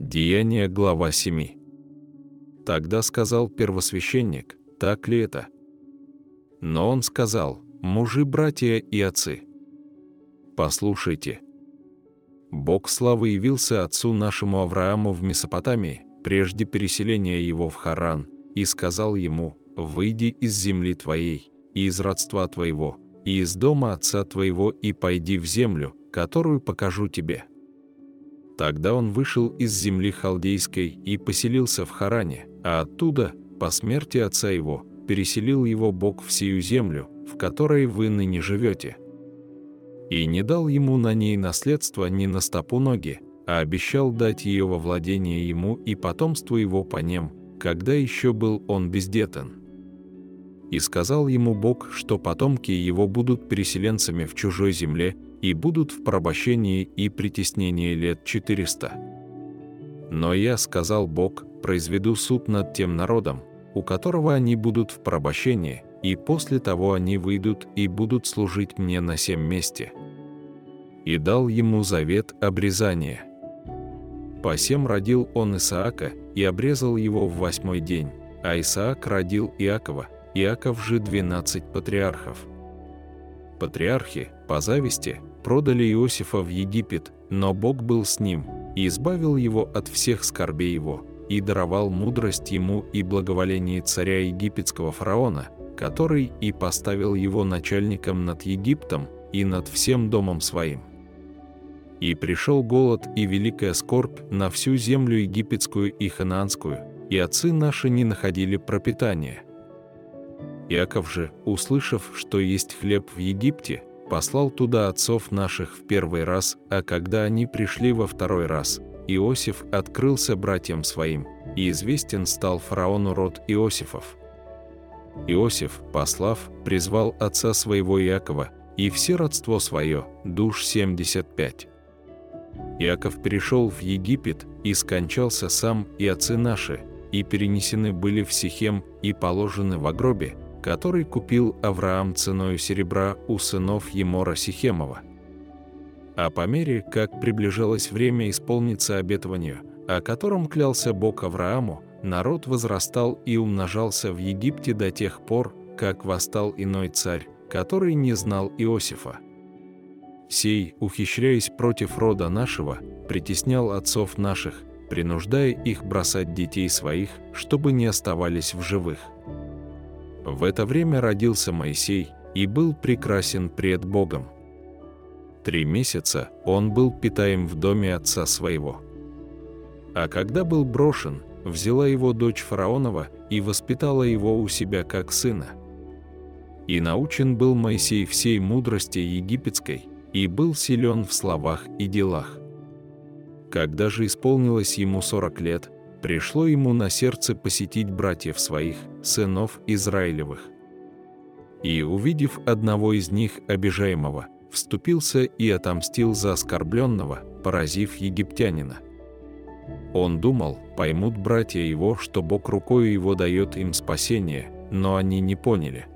Деяние, глава 7. Тогда сказал первосвященник, так ли это? Но он сказал, мужи, братья и отцы. Послушайте. Бог славы явился отцу нашему Аврааму в Месопотамии, прежде переселения его в Харан, и сказал ему, «Выйди из земли твоей, и из родства твоего, и из дома отца твоего, и пойди в землю, которую покажу тебе». Тогда он вышел из земли халдейской и поселился в Харане, а оттуда, по смерти отца его, переселил его Бог в сию землю, в которой вы ныне живете. И не дал ему на ней наследство ни на стопу ноги, а обещал дать ее во владение ему и потомству его по нем, когда еще был он бездетен. И сказал ему Бог, что потомки его будут переселенцами в чужой земле и будут в порабощении и притеснении лет 400. Но я, сказал Бог, произведу суд над тем народом, у которого они будут в порабощении, и после того они выйдут и будут служить мне на семь месте. И дал ему завет обрезания. По семь родил он Исаака и обрезал его в восьмой день, а Исаак родил Иакова, Иаков же двенадцать патриархов. Патриархи, по зависти, продали Иосифа в Египет, но Бог был с ним и избавил его от всех скорбей его, и даровал мудрость ему и благоволение царя египетского фараона, который и поставил его начальником над Египтом и над всем домом своим. И пришел голод и великая скорбь на всю землю египетскую и ханаанскую, и отцы наши не находили пропитания. Иаков же, услышав, что есть хлеб в Египте, послал туда отцов наших в первый раз, а когда они пришли во второй раз, Иосиф открылся братьям своим, и известен стал фараону род Иосифов. Иосиф, послав, призвал отца своего Иакова, и все родство свое, душ 75. Иаков перешел в Египет и скончался сам и отцы наши, и перенесены были в Сихем и положены в гробе, который купил Авраам ценою серебра у сынов Емора Сихемова. А по мере, как приближалось время исполниться обетованию, о котором клялся Бог Аврааму, народ возрастал и умножался в Египте до тех пор, как восстал иной царь, который не знал Иосифа. Сей, ухищряясь против рода нашего, притеснял отцов наших, принуждая их бросать детей своих, чтобы не оставались в живых. В это время родился Моисей и был прекрасен пред Богом. Три месяца он был питаем в доме отца своего. А когда был брошен, взяла его дочь фараонова и воспитала его у себя как сына. И научен был Моисей всей мудрости египетской, и был силен в словах и делах. Когда же исполнилось ему сорок лет, пришло ему на сердце посетить братьев своих, сынов Израилевых. И, увидев одного из них, обижаемого, вступился и отомстил за оскорбленного, поразив египтянина. Он думал, поймут братья его, что Бог рукою его дает им спасение, но они не поняли.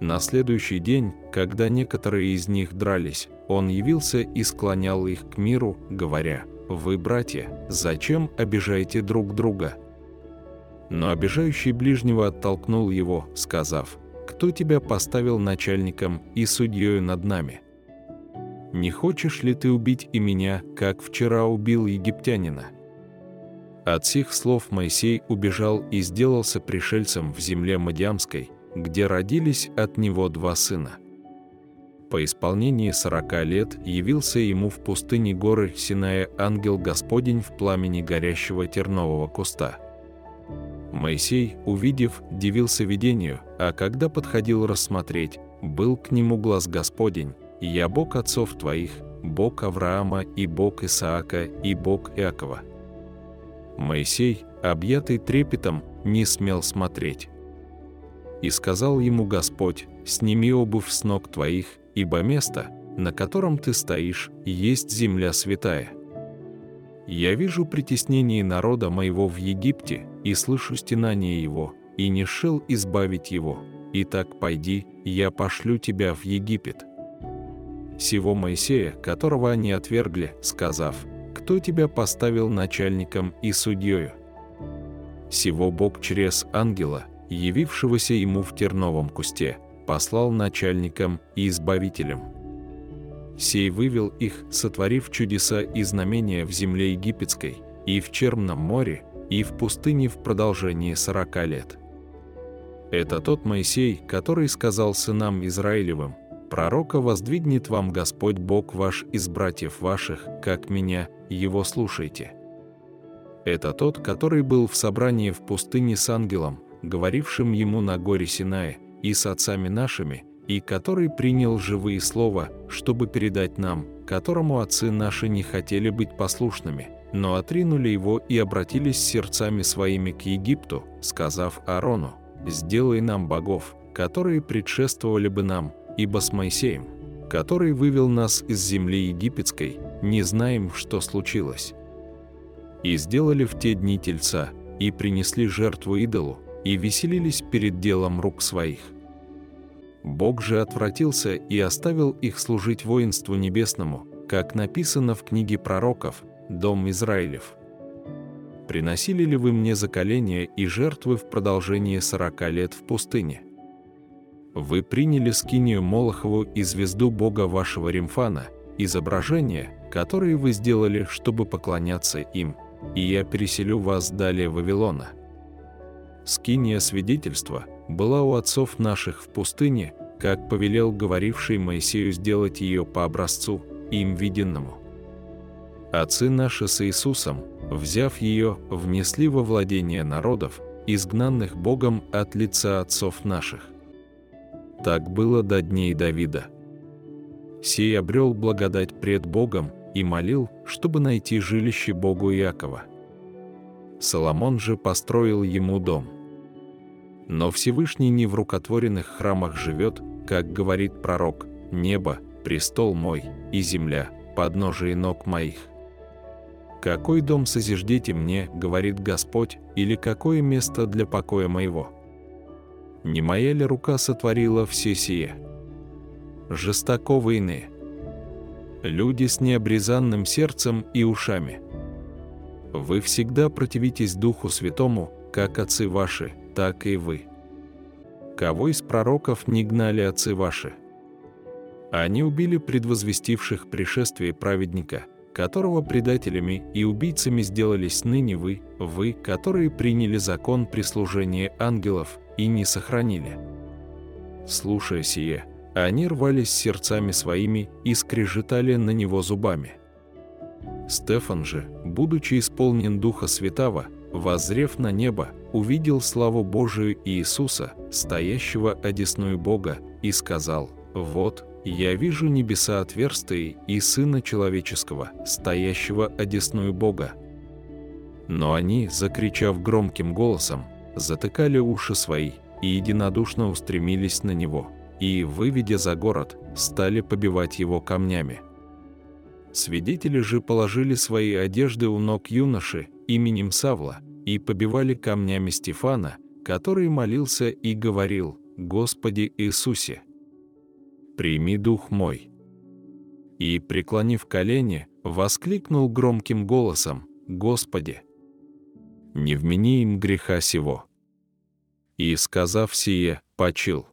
На следующий день, когда некоторые из них дрались, он явился и склонял их к миру, говоря – вы, братья, зачем обижаете друг друга?» Но обижающий ближнего оттолкнул его, сказав, «Кто тебя поставил начальником и судьей над нами? Не хочешь ли ты убить и меня, как вчера убил египтянина?» От сих слов Моисей убежал и сделался пришельцем в земле Мадиамской, где родились от него два сына – по исполнении сорока лет явился ему в пустыне горы Синая ангел Господень в пламени горящего тернового куста. Моисей, увидев, дивился видению, а когда подходил рассмотреть, был к нему глаз Господень, «Я Бог отцов твоих, Бог Авраама и Бог Исаака и Бог Иакова». Моисей, объятый трепетом, не смел смотреть. И сказал ему Господь, «Сними обувь с ног твоих, ибо место, на котором ты стоишь, есть земля святая. Я вижу притеснение народа моего в Египте и слышу стенание его, и не шел избавить его. Итак, пойди, я пошлю тебя в Египет». Сего Моисея, которого они отвергли, сказав, кто тебя поставил начальником и судьёю? Сего Бог через ангела, явившегося ему в терновом кусте, послал начальником и избавителем. Сей вывел их, сотворив чудеса и знамения в земле египетской, и в Черном море, и в пустыне в продолжении сорока лет. Это тот Моисей, который сказал сынам Израилевым, «Пророка воздвигнет вам Господь Бог ваш из братьев ваших, как меня, его слушайте». Это тот, который был в собрании в пустыне с ангелом, говорившим ему на горе Синае, и с отцами нашими, и который принял живые слова, чтобы передать нам, которому отцы наши не хотели быть послушными, но отринули его и обратились сердцами своими к Египту, сказав Аарону, «Сделай нам богов, которые предшествовали бы нам, ибо с Моисеем, который вывел нас из земли египетской, не знаем, что случилось». И сделали в те дни тельца, и принесли жертву идолу, и веселились перед делом рук своих. Бог же отвратился и оставил их служить воинству небесному, как написано в книге пророков, дом Израилев. Приносили ли вы мне заколения и жертвы в продолжении сорока лет в пустыне? Вы приняли скинию Молохову и звезду Бога вашего Римфана, изображения, которые вы сделали, чтобы поклоняться им, и я переселю вас далее Вавилона. Скиния свидетельства была у отцов наших в пустыне, как повелел говоривший Моисею сделать ее по образцу, им виденному. Отцы наши с Иисусом, взяв ее, внесли во владение народов, изгнанных Богом от лица отцов наших. Так было до дней Давида. Сей обрел благодать пред Богом и молил, чтобы найти жилище Богу Иакова. Соломон же построил ему дом. Но Всевышний не в рукотворенных храмах живет, как говорит пророк, «Небо, престол мой, и земля, подножие ног моих». «Какой дом созиждете мне, — говорит Господь, — или какое место для покоя моего? Не моя ли рука сотворила все сие? Жестоко иные. Люди с необрезанным сердцем и ушами. Вы всегда противитесь Духу Святому, как отцы ваши, так и вы. Кого из пророков не гнали отцы ваши? Они убили предвозвестивших пришествие праведника – которого предателями и убийцами сделались ныне вы, вы, которые приняли закон прислужения ангелов и не сохранили. Слушая сие, они рвались сердцами своими и скрежетали на него зубами. Стефан же, будучи исполнен Духа Святого, воззрев на небо, увидел славу Божию Иисуса, стоящего одесную Бога, и сказал, «Вот, я вижу небеса отверстые и Сына Человеческого, стоящего одесную Бога. Но они, закричав громким голосом, затыкали уши свои и единодушно устремились на него, и, выведя за город, стали побивать его камнями. Свидетели же положили свои одежды у ног юноши именем Савла и побивали камнями Стефана, который молился и говорил «Господи Иисусе, прими дух мой». И, преклонив колени, воскликнул громким голосом, «Господи, не вмени им греха сего». И, сказав сие, почил.